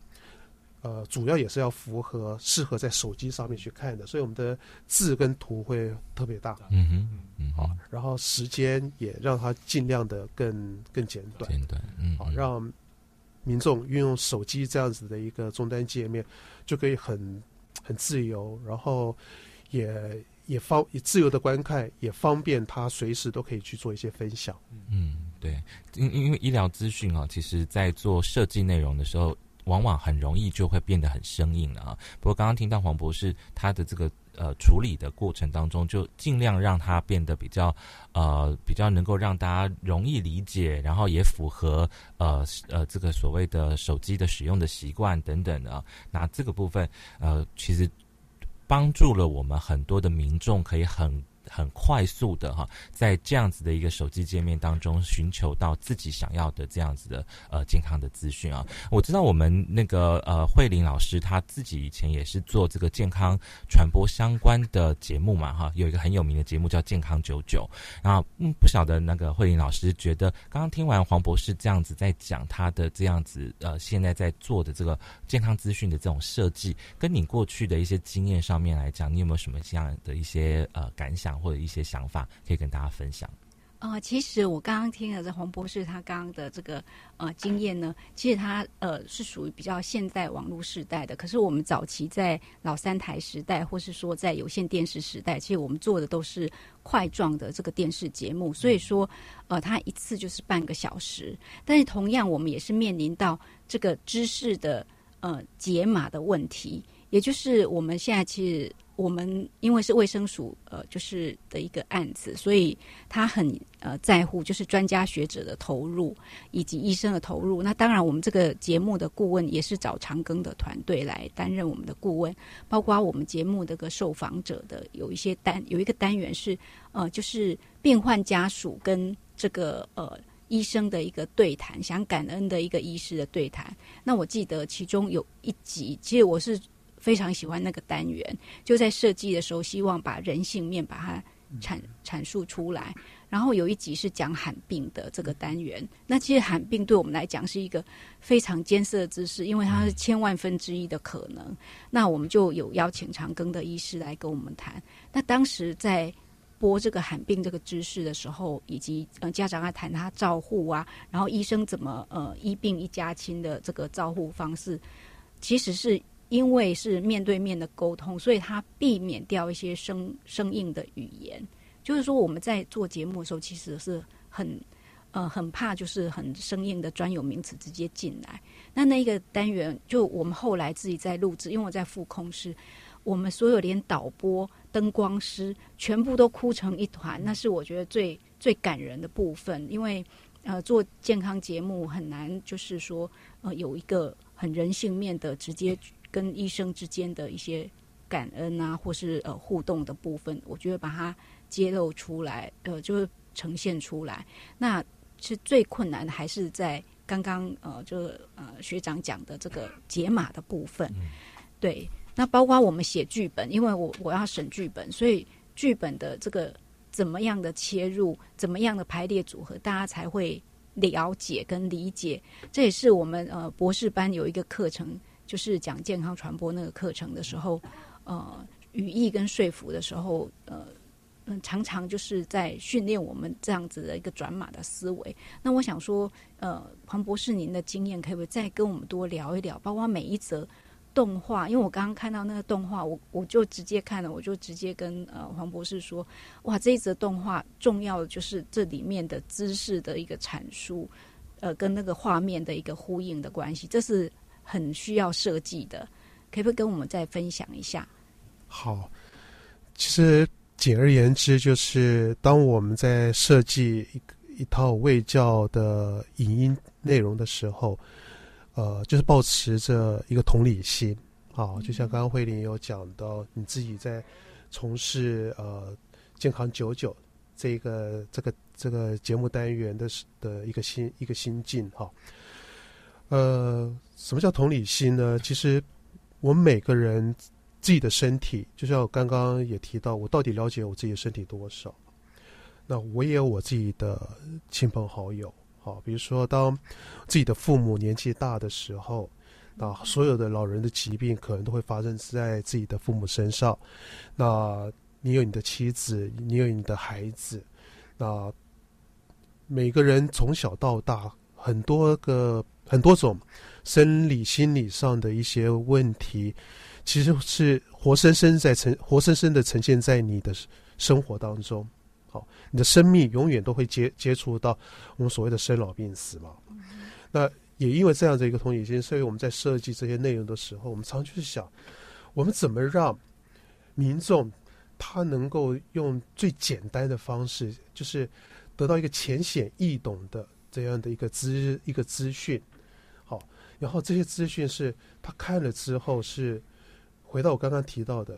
呃，主要也是要符合适合在手机上面去看的，所以我们的字跟图会特别大，嗯哼，嗯好，，然后时间也让它尽量的更更简短，简短，嗯，好，让民众运用手机这样子的一个终端界面，就可以很很自由，然后也也方也自由的观看，也方便他随时都可以去做一些分享。嗯，对，因因为医疗资讯啊，其实在做设计内容的时候，往往很容易就会变得很生硬了啊。不过刚刚听到黄博士他的这个呃处理的过程当中，就尽量让它变得比较呃比较能够让大家容易理解，然后也符合呃呃这个所谓的手机的使用的习惯等等的啊。那这个部分呃其实帮助了我们很多的民众可以很。很快速的哈，在这样子的一个手机界面当中，寻求到自己想要的这样子的呃健康的资讯啊。我知道我们那个呃慧玲老师她自己以前也是做这个健康传播相关的节目嘛哈，有一个很有名的节目叫《健康九九》。然后嗯，不晓得那个慧玲老师觉得，刚刚听完黄博士这样子在讲他的这样子呃现在在做的这个健康资讯的这种设计，跟你过去的一些经验上面来讲，你有没有什么这样的一些呃感想或者一些想法可以跟大家分享？呃，其实我刚刚听了这黄博士他刚刚的这个呃经验呢，其实他呃是属于比较现代网络时代的。可是我们早期在老三台时代，或是说在有线电视时代，其实我们做的都是块状的这个电视节目，所以说呃，它一次就是半个小时。但是同样，我们也是面临到这个知识的呃解码的问题，也就是我们现在其实。我们因为是卫生署呃，就是的一个案子，所以他很呃在乎就是专家学者的投入以及医生的投入。那当然，我们这个节目的顾问也是找长庚的团队来担任我们的顾问，包括我们节目这个受访者的有一些单有一个单元是呃，就是病患家属跟这个呃医生的一个对谈，想感恩的一个医师的对谈。那我记得其中有一集，其实我是。非常喜欢那个单元，就在设计的时候，希望把人性面把它阐阐述出来。然后有一集是讲罕病的这个单元，那其实罕病对我们来讲是一个非常艰涩的知识，因为它是千万分之一的可能。那我们就有邀请长庚的医师来跟我们谈。那当时在播这个罕病这个知识的时候，以及呃家长在谈他照护啊，然后医生怎么呃医病一家亲的这个照护方式，其实是。因为是面对面的沟通，所以他避免掉一些生生硬的语言。就是说，我们在做节目的时候，其实是很呃很怕，就是很生硬的专有名词直接进来。那那个单元，就我们后来自己在录制，因为我在副控室，我们所有连导播、灯光师全部都哭成一团，那是我觉得最最感人的部分。因为呃，做健康节目很难，就是说呃有一个很人性面的直接。跟医生之间的一些感恩啊，或是呃互动的部分，我觉得把它揭露出来，呃，就是呈现出来。那是最困难的，还是在刚刚呃，就呃学长讲的这个解码的部分。对，那包括我们写剧本，因为我我要审剧本，所以剧本的这个怎么样的切入，怎么样的排列组合，大家才会了解跟理解。这也是我们呃博士班有一个课程，就是讲健康传播那个课程的时候，呃，语义跟说服的时候，呃。嗯，常常就是在训练我们这样子的一个转码的思维。那我想说，呃，黄博士，您的经验可不可以再跟我们多聊一聊？包括每一则动画，因为我刚刚看到那个动画，我我就直接看了，我就直接跟呃黄博士说，哇，这一则动画重要的就是这里面的知识的一个阐述，呃，跟那个画面的一个呼应的关系，这是很需要设计的。可不可以跟我们再分享一下？好，其实。简而言之，就是当我们在设计一一套卫教的影音内容的时候，呃，就是保持着一个同理心啊。就像刚刚慧玲有讲到，你自己在从事呃健康九九这个这个这个节目单元的的一个心一个心境哈。呃，什么叫同理心呢？其实我们每个人。自己的身体，就像我刚刚也提到，我到底了解我自己的身体多少？那我也有我自己的亲朋好友，好，比如说当自己的父母年纪大的时候，那所有的老人的疾病可能都会发生在自己的父母身上。那你有你的妻子，你有你的孩子，那每个人从小到大，很多个很多种生理、心理上的一些问题。其实是活生生在呈活生生的呈现在你的生活当中，好，你的生命永远都会接接触到我们所谓的生老病死嘛。那也因为这样的一个同理心，所以我们在设计这些内容的时候，我们常去想，我们怎么让民众他能够用最简单的方式，就是得到一个浅显易懂的这样的一个资一个资讯，然后这些资讯是他看了之后是。回到我刚刚提到的，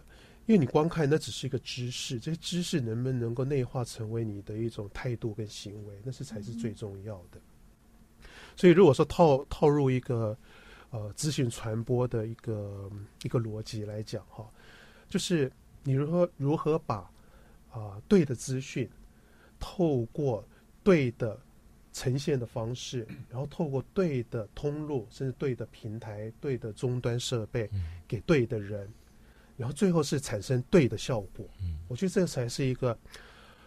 因为你光看那只是一个知识，这些知识能不能够内化成为你的一种态度跟行为，那是才是最重要的。所以如果说套套入一个呃资讯传播的一个一个逻辑来讲哈，就是你如何如何把啊对的资讯透过对的呈现的方式，然后透过对的通路，甚至对的平台、对的终端设备。给对的人，然后最后是产生对的效果。嗯，我觉得这才是一个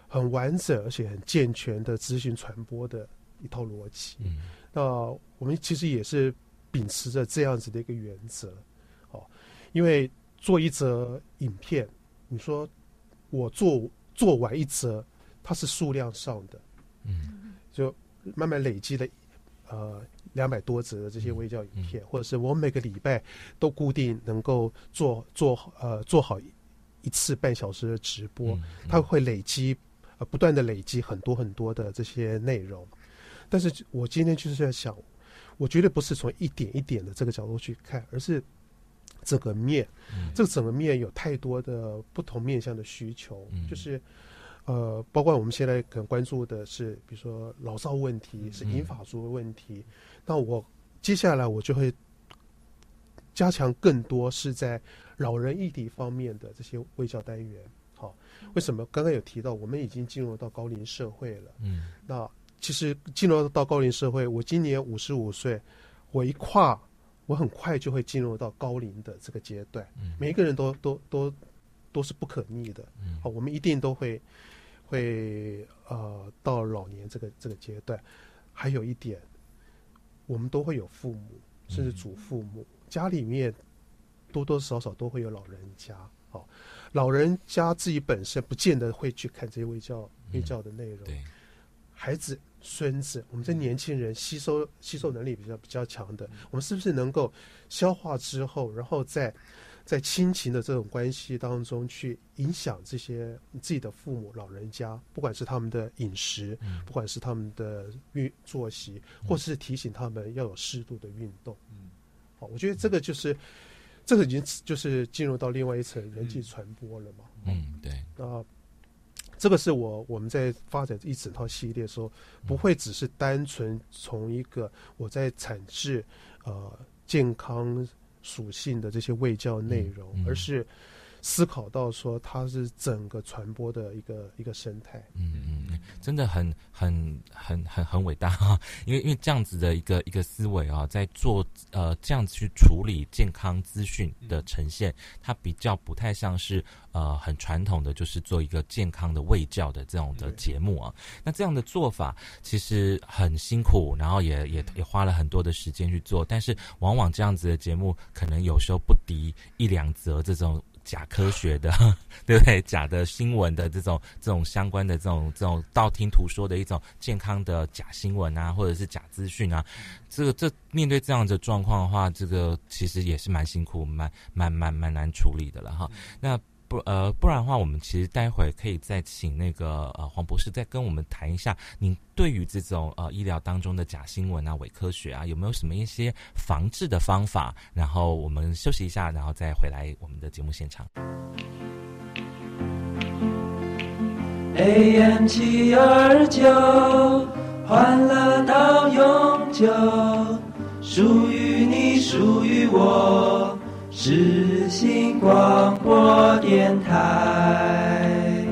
很完整而且很健全的资讯传播的一套逻辑。嗯，那我们其实也是秉持着这样子的一个原则。哦，因为做一则影片，你说我做做完一则，它是数量上的，嗯，就慢慢累积的，呃。两百多则的这些微教影片，或者是我每个礼拜都固定能够做做呃做好一次半小时的直播，它会累积呃不断的累积很多很多的这些内容。但是我今天就是在想，我绝对不是从一点一点的这个角度去看，而是整个面，这个整个面有太多的不同面向的需求，就是。呃，包括我们现在可能关注的是，比如说老少问题，是银发族的问题。那我接下来我就会加强更多是在老人议题方面的这些卫教单元。好，为什么？刚刚有提到，我们已经进入到高龄社会了。嗯，那其实进入到高龄社会，我今年五十五岁，我一跨，我很快就会进入到高龄的这个阶段。嗯，每一个人都都都都是不可逆的。嗯，好，我们一定都会。会呃到老年这个这个阶段，还有一点，我们都会有父母，甚至祖父母，家里面多多少少都会有老人家。好，老人家自己本身不见得会去看这些微教微教的内容。对，孩子、孙子，我们这年轻人吸收吸收能力比较比较强的，我们是不是能够消化之后，然后再。在亲情的这种关系当中，去影响这些自己的父母、老人家，不管是他们的饮食，不管是他们的运作息，或是提醒他们要有适度的运动。嗯，好，我觉得这个就是，这个已经就是进入到另外一层人际传播了嘛。嗯，对。那这个是我我们在发展一整套系列的时候，不会只是单纯从一个我在产制呃健康。属性的这些卫教内容，而是思考到说它是整个传播的一个一个生态。嗯嗯，嗯真的很很很很很伟大哈，因为因为这样子的一个一个思维啊，在做呃这样子去处理健康资讯的呈现，它比较不太像是呃很传统的，就是做一个健康的卫教的这种的节目啊。那这样的做法其实很辛苦，然后也也也花了很多的时间去做，但是往往这样子的节目，可能有时候不敌一两则这种。假科学的，对不对？假的新闻的这种这种相关的这种这种道听途说的一种健康的假新闻啊，或者是假资讯啊，这个这面对这样的状况的话，这个其实也是蛮辛苦、蛮蛮蛮蛮难处理的了哈。那不呃，不然的话，我们其实待会可以再请那个呃黄博士再跟我们谈一下，您对于这种呃医疗当中的假新闻啊、伪科学啊，有没有什么一些防治的方法？然后我们休息一下，然后再回来我们的节目现场。AM 七二九，欢乐到永久，属于你，属于我，世新广播电台。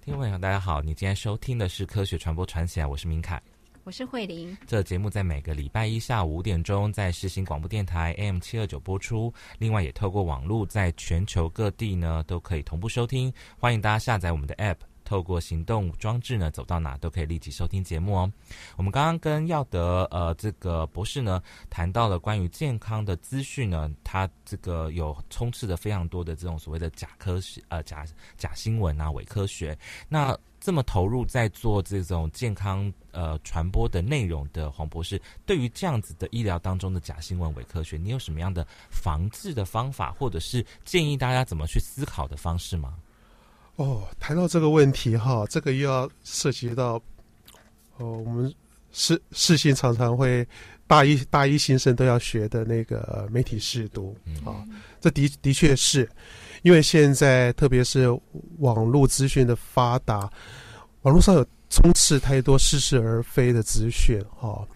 听众朋友，大家好，你今天收听的是《科学传播传起来》，我是明凯。我是慧玲，这节目在每个礼拜一下午五点钟在世新广播电台 AM 七二九播出，另外也透过网络在全球各地呢都可以同步收听。欢迎大家下载我们的 App，透过行动装置呢走到哪都可以立即收听节目哦。我们刚刚跟耀德呃这个博士呢谈到了关于健康的资讯呢，它这个有充斥着非常多的这种所谓的假科学呃假假新闻啊伪科学，那。这么投入在做这种健康呃传播的内容的黄博士，对于这样子的医疗当中的假新闻、伪科学，你有什么样的防治的方法，或者是建议大家怎么去思考的方式吗？哦，谈到这个问题哈，这个又要涉及到哦，我们世世新常常会大一大一新生都要学的那个媒体试读啊，这的的确是因为现在特别是网络资讯的发达，网络上有充斥太多似是而非的资讯哈。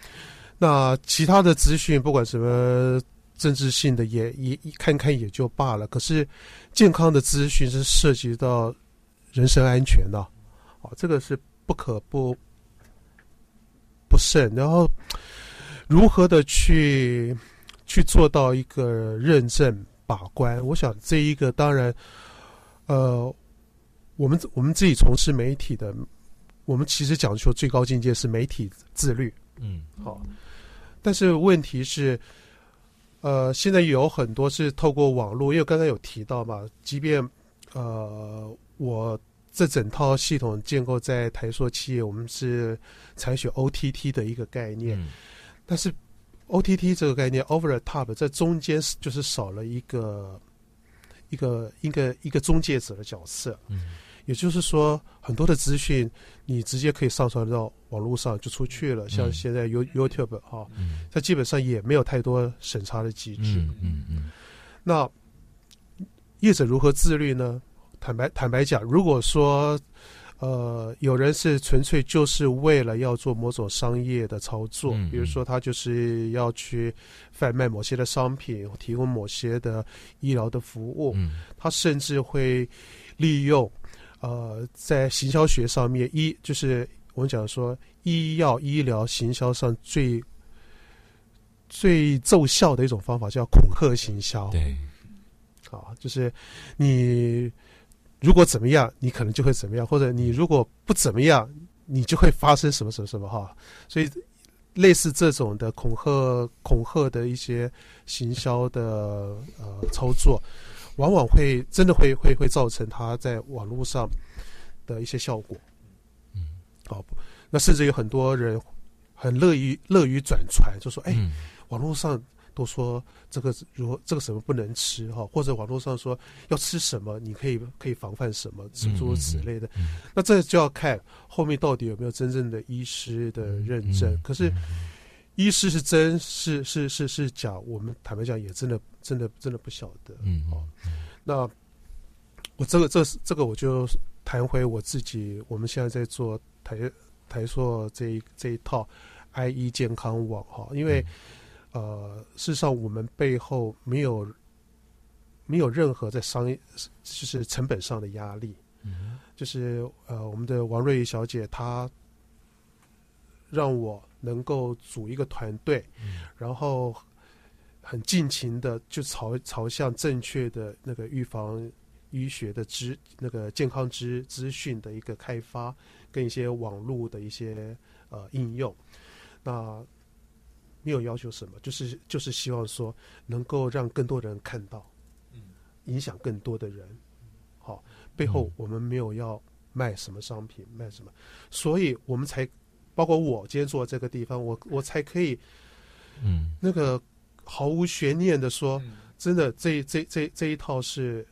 那其他的资讯，不管什么政治性的也，也也看看也就罢了。可是健康的资讯是涉及到人身安全的，哦，这个是不可不不慎。然后如何的去去做到一个认证把关？我想这一个当然，呃，我们我们自己从事媒体的，我们其实讲求最高境界是媒体自律。嗯，好，但是问题是，呃，现在有很多是透过网络，因为刚刚有提到嘛，即便呃，我这整套系统建构在台塑企业，我们是采取 OTT 的一个概念，嗯。但是 OTT 这个概念 over the top 在中间是就是少了一个一个一个一个中介者的角色，嗯。也就是说，很多的资讯你直接可以上传到网络上就出去了，像嗯现在 You YouTube 哈、嗯。它基本上也没有太多审查的机制。嗯嗯嗯。那业者如何自律呢？坦白坦白讲，如果说呃有人是纯粹就是为了要做某种商业的操作，嗯比如说他就是要去贩卖某些的商品，提供某些的医疗的服务，嗯他甚至会利用呃在行销学上面医就是我们讲说医药医疗行销上最最奏效的一种方法叫恐吓行销。对，啊，就是你如果怎么样，你可能就会怎么样，或者你如果不怎么样，你就会发生什么什么什么哈。所以类似这种的恐吓、恐吓的一些行销的呃操作，往往会真的会会会造成他在网络上的一些效果。嗯，好，那甚至有很多人很乐于乐于转传，就说哎。嗯网络上都说这个如何这个什么不能吃哈，或者网络上说要吃什么，你可以可以防范什么，诸如此类的。嗯那这就要看后面到底有没有真正的医师的认证。嗯可是医师是真是是是是假，我们坦白讲也真的真的真的不晓得。嗯哦，那我这个这这个我就谈回我自己，我们现在在做台台硕这一这一套 I E 健康网哈，因为。呃，事实上我们背后没有没有任何在商业就是成本上的压力，嗯就是呃，我们的王瑞怡小姐她让我能够组一个团队，然后很尽情的就朝朝向正确的那个预防医学的知那个健康知资讯的一个开发，跟一些网络的一些呃应用，那没有要求什么，就是就是希望说能够让更多人看到，影响更多的人。好，背后我们没有要卖什么商品，卖什么，所以我们才包括我今天坐这个地方，我我才可以嗯。那个毫无悬念的说，真的这这这这一套是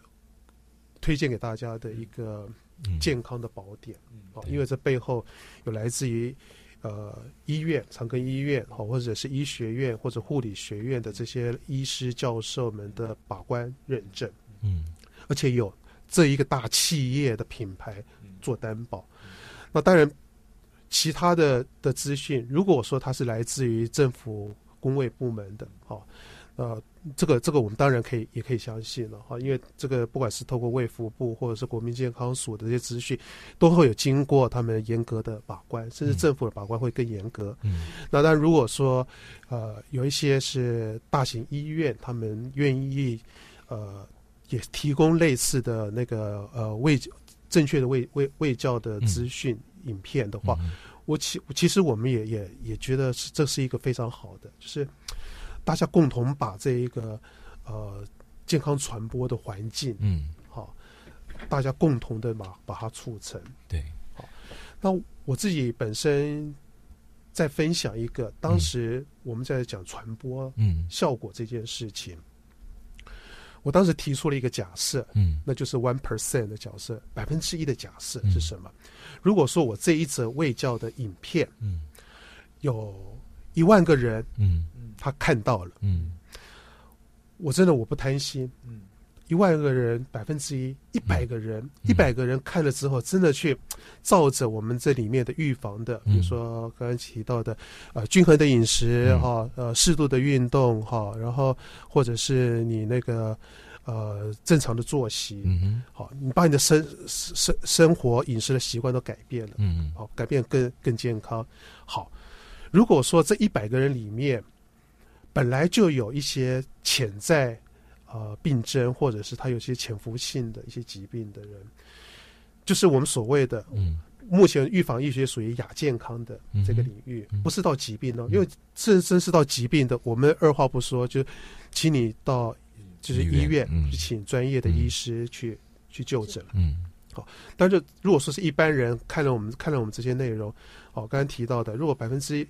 推荐给大家的一个嗯。健康的宝典。啊，因为这背后有来自于呃医院长庚医院好，或者是医学院或者护理学院的这些医师教授们的把关认证，嗯而且有这一个大企业的品牌做担保。那当然，其他的的资讯，如果说它是来自于政府工卫部门的，哈、呃，这个这个我们当然可以也可以相信了哈，因为这个不管是透过卫福部或者是国民健康署的这些资讯，都会有经过他们严格的把关，甚至政府的把关会更严格。嗯。那但，如果说呃有一些是大型医院，他们愿意呃也提供类似的那个呃卫正确的卫卫卫教的资讯影片的话，嗯。我其其实我们也也也觉得是这是一个非常好的，就是大家共同把这一个呃健康传播的环境，嗯，好、大家共同的把把它促成。对，好那我自己本身在分享一个，当时我们在讲传播嗯。效果这件事情，我当时提出了一个假设，嗯。那就是 one percent 的假设，百分之一的假设嗯。是什么？如果说我这一则卫教的影片嗯。有一万个人嗯他看到了，嗯。我真的我不贪心，嗯。一万个人百分之一，一百个人，嗯。一百个人看了之后，真的去照着我们这里面的预防的，比如说刚刚提到的，呃，均衡的饮食嗯。哈、呃，适度的运动哈、然后或者是你那个呃正常的作息，嗯哼。好，你把你的生生生活饮食的习惯都改变了，嗯。好，改变更更健康。好，如果说这一百个人里面本来就有一些潜在呃病症，或者是他有些潜伏性的一些疾病的人，就是我们所谓的嗯。目前预防医学属于亚健康的这个领域，不是到疾病哦，因为真真是到疾病的，我们二话不说就请你到就是医医院去请专业的医师去、去就诊。嗯。但是如果说是一般人看了我们看了我们这些内容，哦，刚才提到的，如果百分之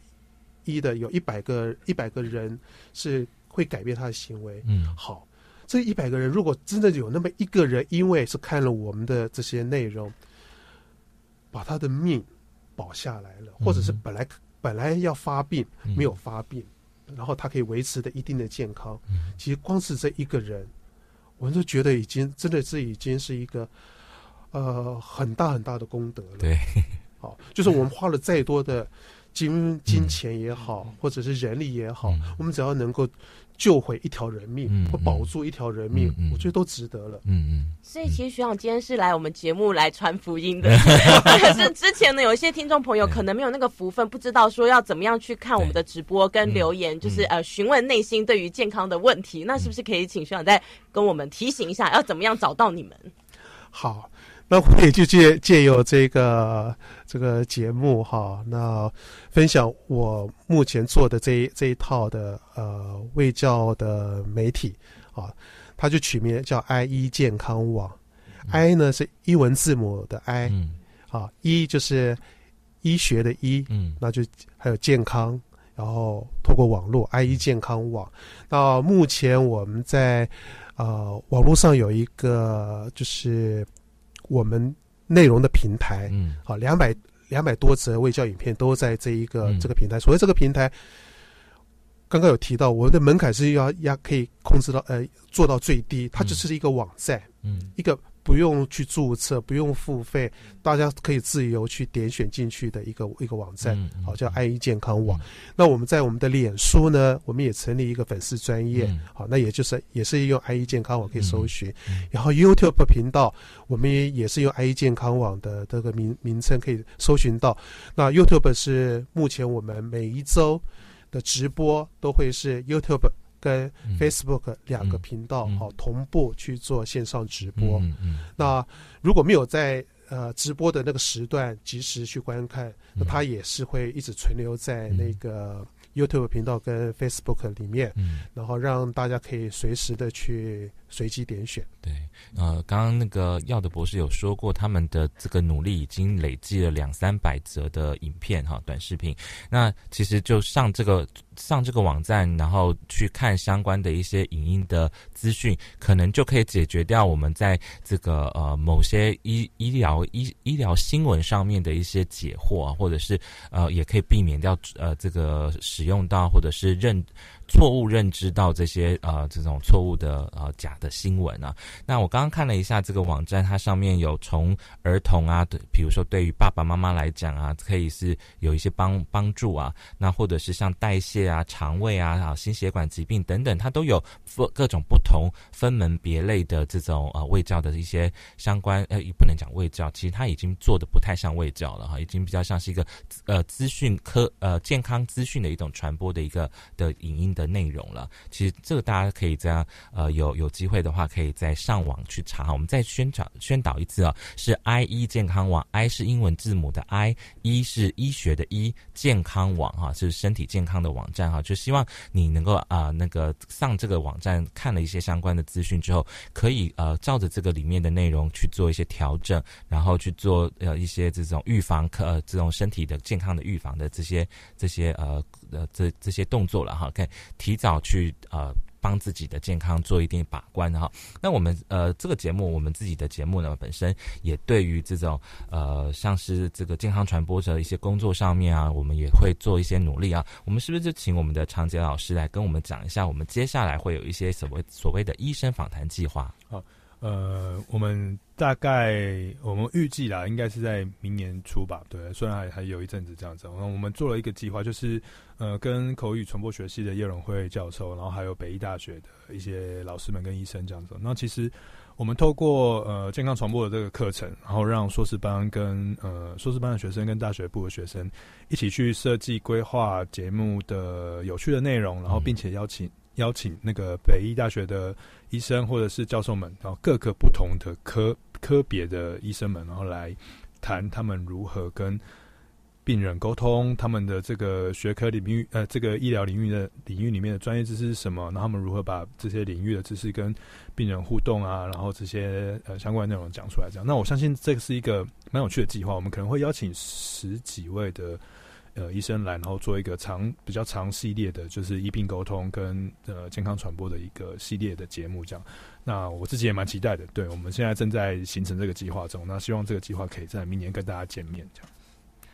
一的有一百个一百个人是会改变他的行为，嗯。好，这一百个人如果真的有那么一个人，因为是看了我们的这些内容，把他的命保下来了，或者是嗯。本来本来要发病嗯。没有发病，然后他可以维持的一定的健康，嗯。其实光是这一个人，我们都觉得已经真的是已经是一个呃很大很大的功德了。对，好，就是我们花了再多的金金钱也好，嗯。或者是人力也好，我们只要能够救回一条人命，嗯或保住一条人命，我觉得都值得了。嗯嗯。所以其实学长今天是来我们节目来传福音的，但是之前呢，有一些听众朋友可能没有那个福分，不知道说要怎么样去看我们的直播跟留言，就是呃询问内心对于健康的问题。那是不是可以请学长再跟我们提醒一下，要怎么样找到你们？好，那我也就借借由这个这个节目哈，那分享我目前做的这一这一套的呃卫教的媒体啊，它就取名叫 I 医健康网。I 呢是英文字母的 I，、嗯啊，医就是医学的医，嗯。那就还有健康，然后透过网络 i 医健康网。那目前我们在呃网络上有一个就是我们内容的平台，嗯。好，两百两百多则微教影片都在这一个、嗯。这个平台。所谓这个平台，刚刚有提到，我们的门槛是要要可以控制到呃做到最低，它只是一个网站，嗯。一个不用去注册，不用付费，大家可以自由去点选进去的一个一个网站，好叫 i e 健康网。那我们在我们的脸书呢，我们也成立一个粉丝专业，嗯好，那也就是也是用 i e 健康网可以搜寻。嗯然后 YouTube 频道，我们也也是用 i e 健康网的这个名名称可以搜寻到。那 YouTube 是目前我们每一周的直播都会是 YouTube 跟嗯。Facebook 两个频道嗯。好、同步去做线上直播。那如果没有在呃直播的那个时段及时去观看，那嗯。它也是会一直存留在那个 YouTube 频道跟 Facebook 里面，嗯。然后让大家可以随时的去随机点选。对，呃，刚刚那个药的博士有说过，他们的这个努力已经累计了两三百则的影片哈，短视频。那其实就上这个上这个网站，然后去看相关的一些影音的资讯，可能就可以解决掉我们在这个呃某些医医疗医医疗新闻上面的一些解惑，或者是呃也可以避免掉呃这个使用到或者是认错误认知到这些呃这种错误的呃假的新闻啊。那我刚刚看了一下这个网站，它上面有从儿童啊，对，比如说对于爸爸妈妈来讲啊，可以是有一些帮帮助啊，那或者是像代谢啊、肠胃啊、啊心血管疾病等等，它都有分各种不同分门别类的这种呃卫教的一些相关呃，不能讲卫教，其实它已经做的不太像卫教了哈，已经比较像是一个呃资讯科呃健康资讯的一种传播的一个的影音的的内容了。其实这个大家可以这样呃有有机会的话，可以再上网去查哈。我们再宣传宣导一次啊，是 i e 健康网，i 是英文字母的 i，一是医学的医，健康网哈、是身体健康的网站哈、就希望你能够啊、那个上这个网站看了一些相关的资讯之后，可以呃照着这个里面的内容去做一些调整，然后去做呃一些这种预防科、呃、这种身体的健康的预防的这些这些呃呃这这些动作了哈，可以提早去呃。帮自己的健康做一定把关哈。那我们呃这个节目，我们自己的节目呢，本身也对于这种呃像是这个健康传播者一些工作上面啊，我们也会做一些努力啊。我们是不是就请我们的长杰老师来跟我们讲一下，我们接下来会有一些所谓所谓的医生访谈计划？好呃，我们大概我们预计啦，应该是在明年初吧。对，虽然还还有一阵子这样子。然后我们做了一个计划，就是呃，跟口语传播学系的叶荣辉教授，然后还有北医大学的一些老师们跟医生这样子。那其实我们透过呃健康传播的这个课程，然后让硕士班跟呃硕士班的学生跟大学部的学生一起去设计规划节目的有趣的内容，然后并且邀请。邀请那个北医大学的医生或者是教授们，然后各个不同的科科别的医生们，然后来谈他们如何跟病人沟通，他们的这个学科领域，呃，这个医疗领域的领域里面的专业知识是什么，然后他们如何把这些领域的知识跟病人互动啊，然后这些呃相关内容讲出来，这样。那我相信这个是一个蛮有趣的计划，我们可能会邀请十几位的。呃，医生来，然后做一个长比较长系列的，就是医病沟通跟呃健康传播的一个系列的节目，这样。那我自己也蛮期待的，对我们现在正在形成这个计划中，那希望这个计划可以在明年跟大家见面，这样。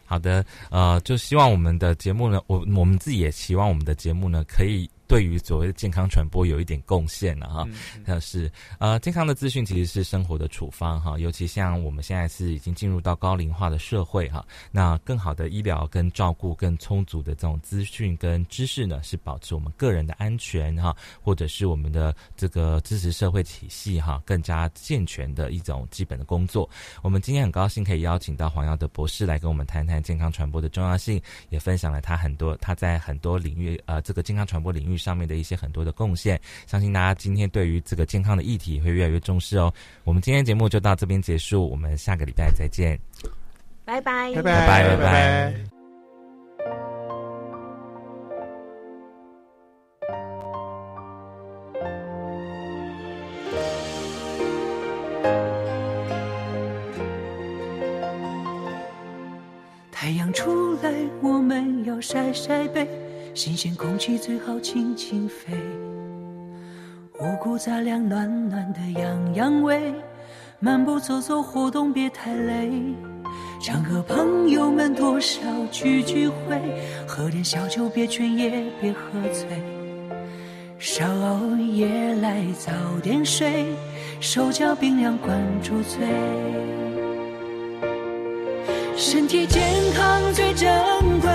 好的，呃，就希望我们的节目呢，我我们自己也希望我们的节目呢，可以对于所谓的健康传播有一点贡献了哈。但、是呃，健康的资讯其实是生活的处方哈，尤其像我们现在是已经进入到高龄化的社会哈，那更好的医疗跟照顾更充足的这种资讯跟知识呢，是保持我们个人的安全哈，或者是我们的这个支持社会体系哈更加健全的一种基本的工作。我们今天很高兴可以邀请到黄耀德博士来跟我们谈谈健康传播的重要性，也分享了他很多他在很多领域呃这个健康传播领域上面的一些很多的贡献。相信大家今天对于这个健康的议题会越来越重视哦。我们今天节目就到这边结束，我们下个礼拜再见。拜拜，拜拜拜拜拜太阳出来，我们要晒晒背，新鲜空气最好轻轻飞。五谷杂粮暖暖的养养胃，漫步走走活动别太累。常和朋友们多少聚聚会，喝点小酒别劝也别喝醉。少熬夜来早点睡，手脚冰凉管住嘴。身体健康最珍贵，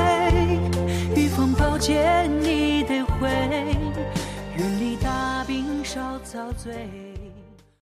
见你得回，远离大病少遭罪。